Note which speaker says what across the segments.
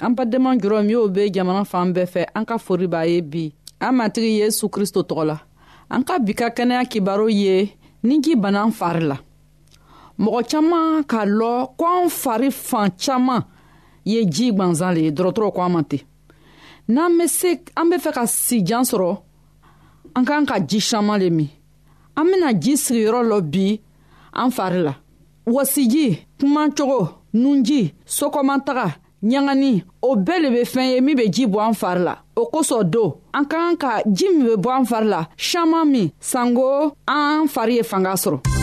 Speaker 1: an
Speaker 2: badenma jɔrɔ minw be jamana fan bɛɛ fɛ an ka fori b'a ye bi an matigi yesu kristo tɔgɔ la an ka bi ka kɛnɛya kibaru ye ni ji banan fari la mɔgɔ caaman k'a lɔ ko an fari fan caaman ye ji gwanzan le ye dɔrɔtɔrɔ ko an ma ten n'an be se an be fɛ ka sijan sɔrɔ an k'an ka ji saman le min an bena ji sigiyɔrɔ lɔ bi an fari la wasiji kumacogo nunji sokɔmataga ɲagani o bɛɛ le be fɛn ye min be ji bɔ an fari la o kosɔn don an ka kan ka ji min be bɔ an fari la saman min sanko an fari ye fanga sɔrɔ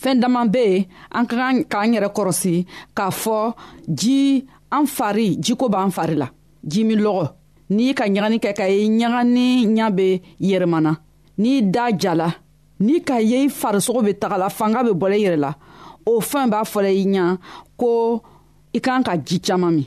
Speaker 2: fɛɛn daman be yen an ka kan k'an yɛrɛ kɔrɔsi k'a fɔ ji an fari jiko b'an fari la ji min lɔgɔ n'i ka ɲagani kɛ ka ye ɲagani ɲa be yɛrɛmana n'i da jala n'i ka ye i farisogo be tagala fanga be bɔla i yɛrɛ la o fɛn b'a fɔla i ɲa ko i kan ka ji caaman min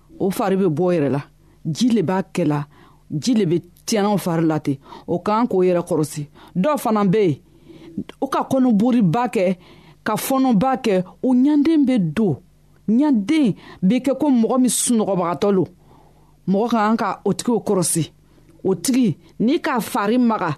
Speaker 2: o fari bɛ bɔ yɛrɛ la ji le b'a kɛ la ji le bɛ tiɲɛnaw fari la ten o kan k'o yɛrɛ kɔrɔsi dɔw fana bɛ yen u ka kɔnɔboriba kɛ ka fɔnɔba kɛ u ɲanden bɛ don ɲanden bɛ kɛ ko mɔgɔ min sunɔgɔbagatɔ lo mɔgɔ ka kan ka o tigiw kɔrɔsi o tigi n'i k'a fari maga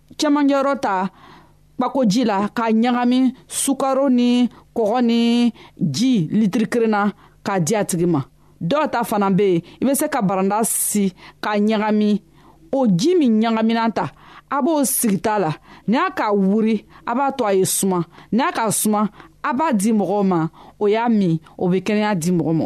Speaker 2: cɛmancɛyɔrɔ ta kpakoji la k'a ɲagami sukaro ni kɔgɔ ni ji litiri kelen na k'a di a tigi ma dɔw ta fana bɛ yen i bɛ se ka baranda si k'a ɲagami o ji min ɲagamina ta a b'o sigita la n'i y'a k'a wuri a b'a to a ye suma n'i y'a k'a suma a b'a di mɔgɔw ma o y'a min o bɛ kɛnɛya di mɔgɔ ma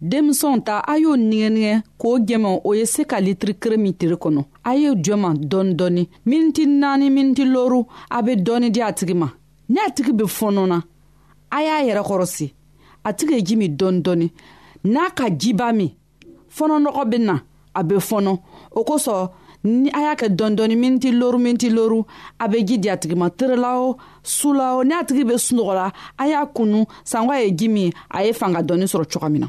Speaker 2: denmisɛnw ta a y'o nigɛnigɛ k'o jɛmɛ o ye se ka litiri kere min tiri kɔnɔ a ye jɔma dɔɔni dɔɔni miniti naani miniti loru a be dɔɔni di a tigi ma ni a tigi be fɔɔnɔ na a y'a yɛrɛ kɔrɔsi a tigi ye ji min dɔɔni dɔɔni n'a ka jiba min fɔnɔnɔgɔ bɛ na a bɛ fɔnɔ o kosɔn ni a y'a kɛ dɔɔni miniti loru miniti loru a bɛ ji di a tigi ma terela o su la o n'a tigi bɛ sunɔgɔ la a y'a kunu sanko ye ji min a ye fanga dɔɔni sɔrɔ cogo min na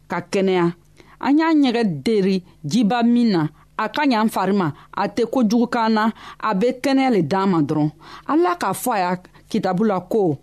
Speaker 2: ka kɛnɛya an y'a ɲɛgɛn deri jiba min na a ka ɲa an fari ma a tɛ kojugu kan na a bɛ kɛnɛya le d'an ma dɔrɔn ala k'a fɔ a y'a kitabu la ko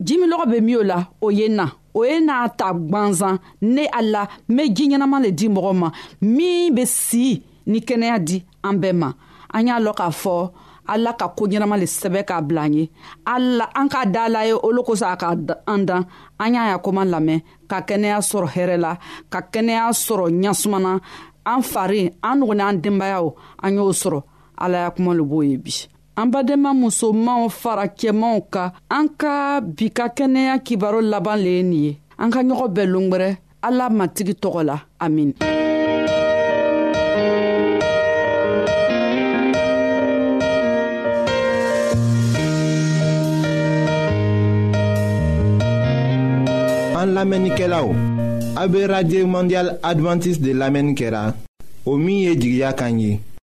Speaker 2: jimilɔgɔ bɛ min o la o ye na o ye n'a ta gwanzan ne ala n bɛ ji ɲɛnama le di mɔgɔ ma min bɛ si ni kɛnɛya di an bɛɛ ma an y'a lɔn k'a fɔ ala ka ko ɲɛnama le sɛbɛ k'a bila an ye ala an k'a da la ye olu kosɔn a ka an dan an y'a ya koma lamɛn ka kɛnɛya sɔrɔ hɛrɛ la ka kɛnɛya sɔrɔ ɲasumana an fari an nugu n'an denbayaw an y'o sɔrɔ ala y'a kuma lo b'o ye bi an badenma musomanw fara cɛmanw ka an ka bi ka kɛnɛya kibaro laban le ye nin ye an ka ɲɔgɔn bɛɛ longwɛrɛ ala matigi tɔgɔ la amin
Speaker 1: an lamɛnnikɛlaw a be radio mondial adventiste de lamɛnni kɛra o min ye jigiya kan ye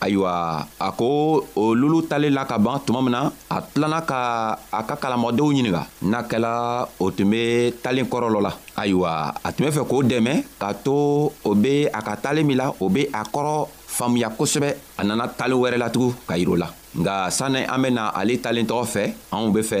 Speaker 1: ayiwa
Speaker 3: a ko o lulu tali la ka ban tuma min na a tilanna ka a ka kalamɔgɔdenw ɲininga n'a kɛla o tun be talen kɔrɔlɔ la ayiwa a tun be fɛ k'o dɛmɛ k'a to o be a ka talen min la o be a kɔrɔ faamuya kosɛbɛ a nana talen wɛrɛ latugun ka yir'o la nka sanni an bena ale talen tɔgɔ fɛ anw be fɛ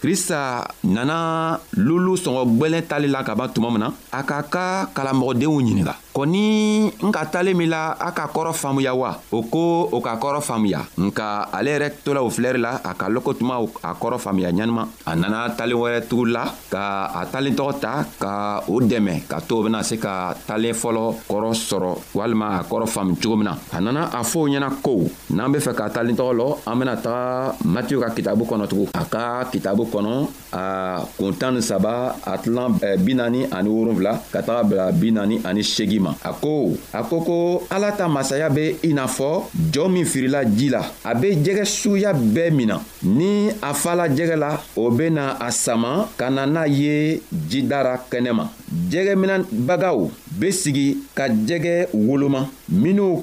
Speaker 3: krista nana lulu sɔngɔ gwɛlɛn tali la ka ban tuma min na a k'a ka kalamɔgɔdenw ɲininga kɔni n ka talen min la a ka kɔrɔ faamuya wa o ko o ka kɔrɔ faamuya nka ale yɛrɛ tola o filɛri la a ka loko tuma a kɔrɔ faamuya ɲanima a nana talen wɛrɛ tugu la ka a talen tɔgɔ ta ka o dɛmɛ ka to bena se ka talen fɔlɔ kɔrɔ sɔrɔ walima a kɔrɔ faamu cogo min na a nana a fɔ o ɲɛna ko n'an be fɛ ka talen tɔgɔ lɔ an bena taga matiyo ka kitabu kɔnɔ tugun a ka kitabu kɔnɔ a kun tan ni saba a tilan eh, bi naani ani wolonfila ka taga bila bi naani ani segi ma a ko a ko ko ala ta masaya be i n'a fɔ jɔɔ min firila ji la a be jɛgɛ suguya bɛɛ min na ni a fala jɛgɛ la o bena a sama ka na n'a ye jidara kɛnɛma jɛgɛ minɛn bagaw be sigi ka jɛgɛ woloma minw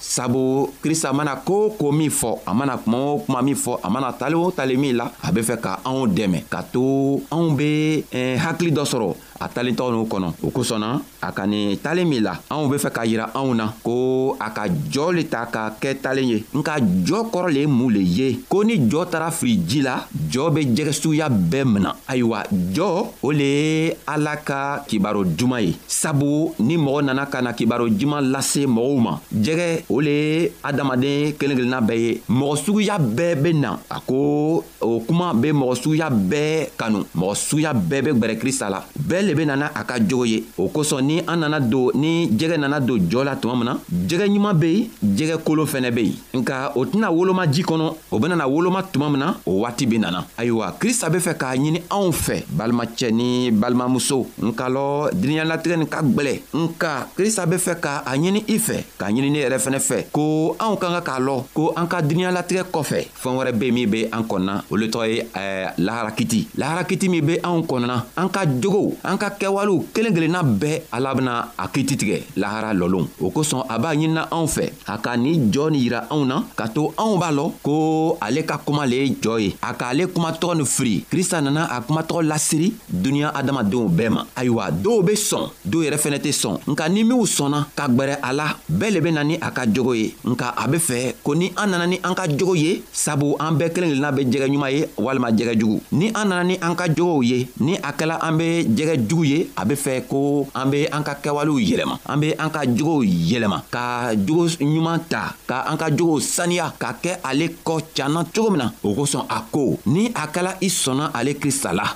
Speaker 3: sabu krista mana ko ko min fɔ a mana kuma o kuma min fɔ a mana tali o tali min la a be fɛ ka anw dɛmɛ ka to anw be eh, hakili dɔ sɔrɔ a talentɔ n'u kɔnɔ o kosɔnna a ka nin talen min la anw be fɛ k'a yira anw na ko a ka jɔ le ta ka kɛ talen ye nka jɔ kɔrɔ le ye mun le ye ko ni jɔ tara fili ji la jɔ be jɛgɛ suguya bɛɛ mina ayiwa jɔ o le ye ala ka kibaro duman ye sabu ni mɔgɔ nana ka na kibaro juma lase mɔgɔw ma jɛgɛ o le ye adamaden kelen kelenna bɛɛ ye mɔgɔ suguya bɛɛ bɛ na a ko o kuma bɛ mɔgɔ suguya bɛɛ kanu mɔgɔ suguya bɛɛ bɛ gwɛrɛ krista la bɛɛ le bɛ nana a ka jogo ye o kosɔn ni an nana don ni jɛgɛ nana don jɔ la tuma min na jɛgɛ ɲuman bɛ yen jɛgɛ kolo fɛnɛ bɛ yen nka o tɛna woloma ji kɔnɔ o benana woloma tuma min na o waati be nana ayiwa krista be fɛ k'a ɲini anw fɛ balimacɛ ni balimamuso nka lɔ diniɲalatigɛ nin ka gwɛlɛ nka krista be fɛ ka a ɲini i fɛ k'a ɲini ne yɛrɛ fɛnɛ fɛ ko anw ka ka k'a lɔ ko an ka diniɲalatigɛ kɔfɛ fɛɛn wɛrɛ be min be an kɔnɔna o le tɔgɔ ye eh, laharakiti laharakiti min be anw kɔnɔna an ka jogow an ka kɛwalew kelen kelenna bɛɛ ala bena a kiti tigɛ lahara lɔlon o kosɔn a b'a ɲinina anw fɛ a ka ni jɔɔ ni yira anw na ka to anw b'a lɔ ko ale ka kuma le ye jɔɔ ye a k'ale kumatɔgɔ ni firi krista nana a kumatɔgɔ lasiri duniɲa adamadenw bɛɛ ma ayiwa dɔw be sɔn dɔw yɛrɛ fɛnɛ tɛ sɔn nka ni minw sɔnna ka gwɛrɛ a la bɛɛ le bena ni a ka jogo ye nka a be fɛ ko ni an nana ni an ka jogo ye sabu an bɛɛ kelen kelenna bɛ jɛgɛ ɲuman ye walima jɛgɛ jugu ni an nana ni an ka jogow ye ni a kɛla an bɛ jɛgɛ jugu ye a be fɛ ko an be an ka kɛwalew yɛlɛma an be an ka jogow yɛlɛma ka jogo ɲuman ta ka an ka jogow saniya ka kɛ ale kɔ canna cogo min na o kosɔn a ko ni a kɛla i sɔnna ale krista la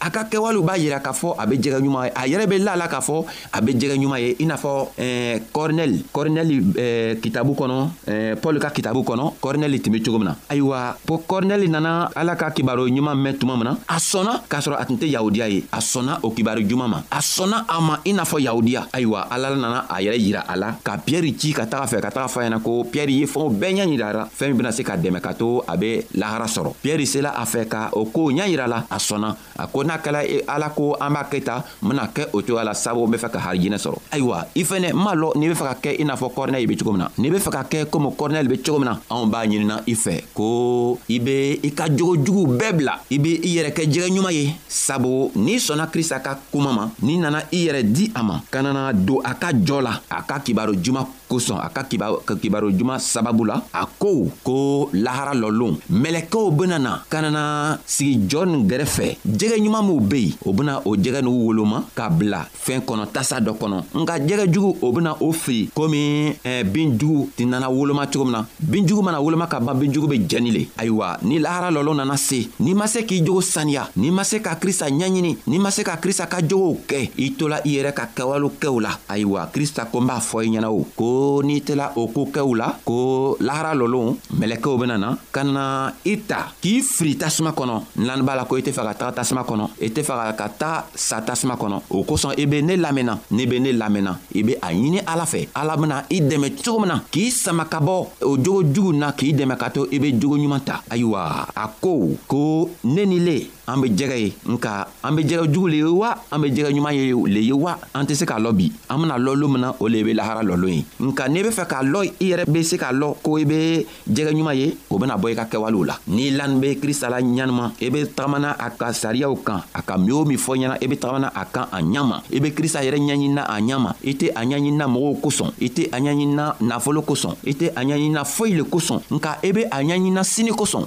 Speaker 3: a ka kɛwalew b'a yira k'a fɔ a bɛ jɛgɛ ɲuman ye a yɛrɛ bɛ la la k'a fɔ a bɛ jɛgɛ ɲuman ye i n'a fɔ eh, kɔrinɛli kɔrinɛli eh, kitabu kɔnɔ eh, paul ka kitabu kɔnɔ kɔrinɛli tun bɛ cogo min na ayiwa ko kɔrinɛli nana ala ka kibaru ɲuman mɛn tuma min na a sɔnna k'a sɔrɔ a tun tɛ yahudiya ye a sɔnna o kibaru juman ma a sɔnna a ma i n'a fɔ yahudiya ayiwa ala nana a yɛrɛ yira a la ka piyɛri ci ka taga fɛ ka taga fɔ a ɲɛna ko piyɛri ye fɛnw bɛɛ ɲɛ yirara fɛn min bɛna se ka dɛmɛ ka to a bɛ lahara sɔrɔ piyɛri sela fɛ ka o kow ɲɛ yira la a sɔnna a ko n'a kɛla e ala ko an b'a kɛ ta n bena kɛ o cogoya la sabu n be fɛ ka harijinɛ sɔrɔ ayiwa i fɛnɛ m'a lɔ n'i be fɛ ka kɛ i n'a fɔ kɔrɔnɛli be cogo min na n'i be fɛ ka kɛ komi kɔrɔnɛli be cogo min na anw b'a ɲinina i fɛ ko i be i ka jogo juguw bɛɛ bila i be i yɛrɛ kɛ jɛgɛ ɲuman ye sabu n'i sɔnna krista ka kuma ma n'i nana i yɛrɛ di a ma ka nana don a ka jɔ la a ka kibaro juman kosɔn a ka kibaro juman sababu la a ko ko lahara lɔlon mɛlɛkɛw bena na ka nana sigi jɔɔ nin gɛrɛfɛ jɛgɛ ɲuman minw be yen o bena o jɛgɛ n'u woloma ka bila fɛɛn kɔnɔ tasa dɔ kɔnɔ nka jɛgɛ jugu o bena o fili komi eh, bin jugu ti nana woloma cogo min na bin jugu mana woloma ka ban bin jugu be jɛni le ayiwa ni lahara lɔlon nana se n'i ma se k'i jogo saniya n'i ma se ka krista ɲɛɲini n'i ma se ka krista ka jogow kɛ i tola i yɛrɛ ka kɛwalew kɛw la ayiwa krista ko n b'a fɔ i ɲɛna o ko n'i tela o ko kɛw la ko lahara lɔlon mɛlɛkɛw bena na ka na i ta k'i firi tasuma kɔnɔ n'an b'a la ko i tɛ fɛ ka taga tasuma kɔnɔ i tɛ fɛ ka taa sa tasuma kɔnɔ o kosɔn i be ne lamɛnna n'i be ne lamɛnna i be a ɲini ala fɛ ala bena i dɛmɛ cogo min na k'i sama ka bɔ o jogo jugu na k'i dɛmɛ ka to i be jogo ɲuman ta ayiwa a ko ko ne ni le an be jɛgɛ ye nka an be jɛgɛ jugu le ye wa an be jɛgɛ ɲuman ye le ye wa an tɛ se k'a lɔ bi an bena lɔ lo min na o le be lahara lɔlon ye nka n'i be fɛ k'a lɔ i yɛrɛ be se k'a lɔ ko i be jɛgɛ ɲuman ye o bena bɔ i ka kɛwalew la n'i lan be krista la ɲanima i be tagamana a ka sariyaw kan a ka min o min fɔ ɲɛna i be tagamana a kan a ɲama i be krista yɛrɛ ɲɛɲinina a ɲama i tɛ a ɲɛɲinina mɔgɔw kosɔn i tɛ a ɲɛɲinina nafolo kosɔn i tɛ a ɲɛɲinina foyi le kosɔn nka i be a ɲɛɲinina sini kosɔn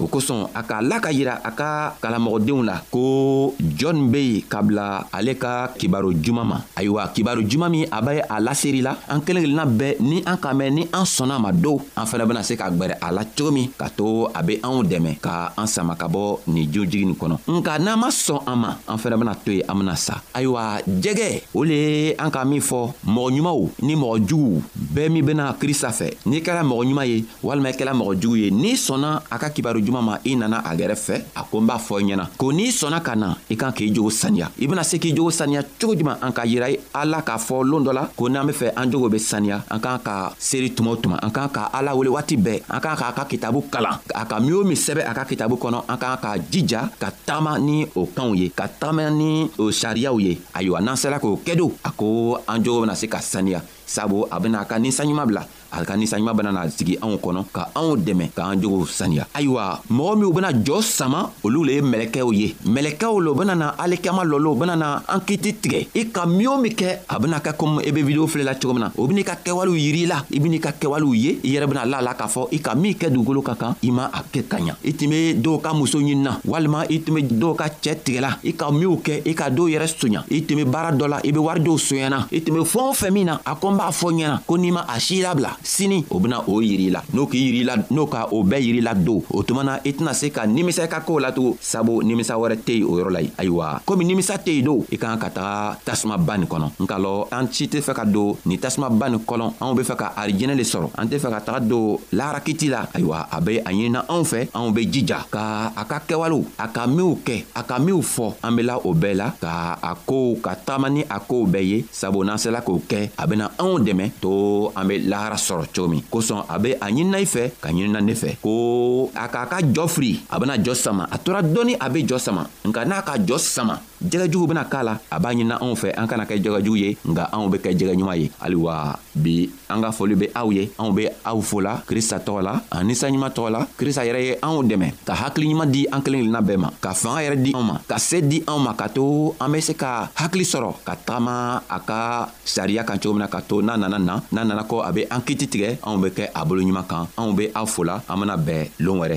Speaker 3: o kosɔn a ka la ka yira a ka kalamɔgɔdenw la ko jɔn be yen ka bila ale ka kibaro juman ma ayiwa kibaro juman min a bɛ a laseri la an kelen kelenna bɛɛ ni an ka mɛn ni an sɔnna ma don an fɛnɛ bena se ka gwɛrɛ a la cogo min ka to a be anw dɛmɛ ka an sama ka bɔ nin jojigi nin kɔnɔ nka n'an ma sɔn an ma an fɛnɛ bena to ye an bena sa ayiwa jɛgɛ o le ye an ka min fɔ mɔgɔ ɲumanw ni mɔgɔ juguw bɛɛ min bena krista fɛ n'i kɛra mɔgɔ ɲuman ye walima i kɛla mɔgɔ jugu ye n'i sɔnna a ka kibaru juman ma i nana a gɛrɛ fɛ a ko n b'a fɔ i ɲɛna ko n'i sɔnna ka na i kan k'i jogo saniya i bena se k'i jogo saniya cogo juman an k'a yira ala k'a fɔ loon dɔ la ko n'an be fɛ an jogo be saniya an k'an ka seeri tuma o tuma an k'an ka ala wele waati bɛɛ an k'an k'a ka kitabu kalan a ka min o min sɛbɛ a ka kitabu kɔnɔ an k'an k'a jija ka taama ni o kanw ye ka taama ni o sariyaw ye ayiwa n'an sela k'o kɛdo a ko an jogo bena se ka saniya sabu a bena a ka ninsanɲuman bila a ka ninsanɲuman bena na sigi anw kɔnɔ ka anw dɛmɛ k'an jogow saniya ayiwa mɔgɔ minw bena jɔɔ sama olu le ye mɛlɛkɛw ye mɛlɛkɛw lo bena na alikiyama lɔlo bena na an kiti tigɛ i ka min o min kɛ a bena kɛ komi i e be video file la cogo min na o ben'i ka kɛwalew yiri la i ben'i ka kɛwalew ye i yɛrɛ bena la la k'a fɔ i ka min kɛ dugukolo ka kan i ma a kɛ ka ɲa i tun be dɔw ka muso ɲinina walima i tun be dɔw ka cɛɛ tigɛla i ka minw kɛ i ka dɔw yɛrɛ soɲa i tun be baara dɔ la i be wari dɔw soɲana i tun be fɛɛn o fɛn min na ko n b'a fɔ ɲɛna ko n'i ma a si labila sini o bena o yiri la n'o k'i yiri la n'o ka o bɛɛ yiri la don o tuma na i tɛna se ka nimisa i ka koo latugun sabu nimisa wɛrɛ tɛ yen o yɔrɔ la ye ayiwa komi nimisa tɛ yen don i kan ka taga tasumaba nin kɔnɔ nka lɔ an si tɛ fɛ ka don ni tasumaba nin kɔnɔ anw be fɛ ka arijɛnɛ le sɔrɔ an tɛ fɛ ka taga don laharakiti la ayiwa a be a ɲinina anw fɛ anw be jija ka a ka kɛwalew a ka minw kɛ a ka minw fɔ an bela o bɛɛ la ka a kow ka taama ni a kow bɛɛ ye sabu n'an sela k'o kɛ a bena anw dɛmɛ to an be lahara sɔrɔ cogo min kosɔn a be a ɲinina i fɛ ka ɲinina ne fɛ ko a k'a ka jɔ firi a bena jɔ sama a tora dɔɔni a be jɔ sama nka n'a ka jɔ sama jɛgɛjugu bena k'a la a b'a ɲinina anw fɛ an kana kɛ jɛgɛjugu ye nka anw be kɛ jɛgɛ ɲuman ye hali wa bi an ka foli be aw ye anw be aw fola krista tɔgɔ la ani saɲuman tɔgɔ la krista yɛrɛ ye anw dɛmɛ ka hakili ɲuman di an kelen kelenna bɛɛ ma ka fanga yɛrɛ di anw ma ka se di anw ma ka to an be se ka hakili sɔrɔ ka tagama a ka sariya kan cogo min na ka to n'a nana na n'a nana kɔ a be an kiti tigɛ anw be kɛ a bolo ɲuman kan anw be aw fola an bena bɛɛ loon wɛrɛ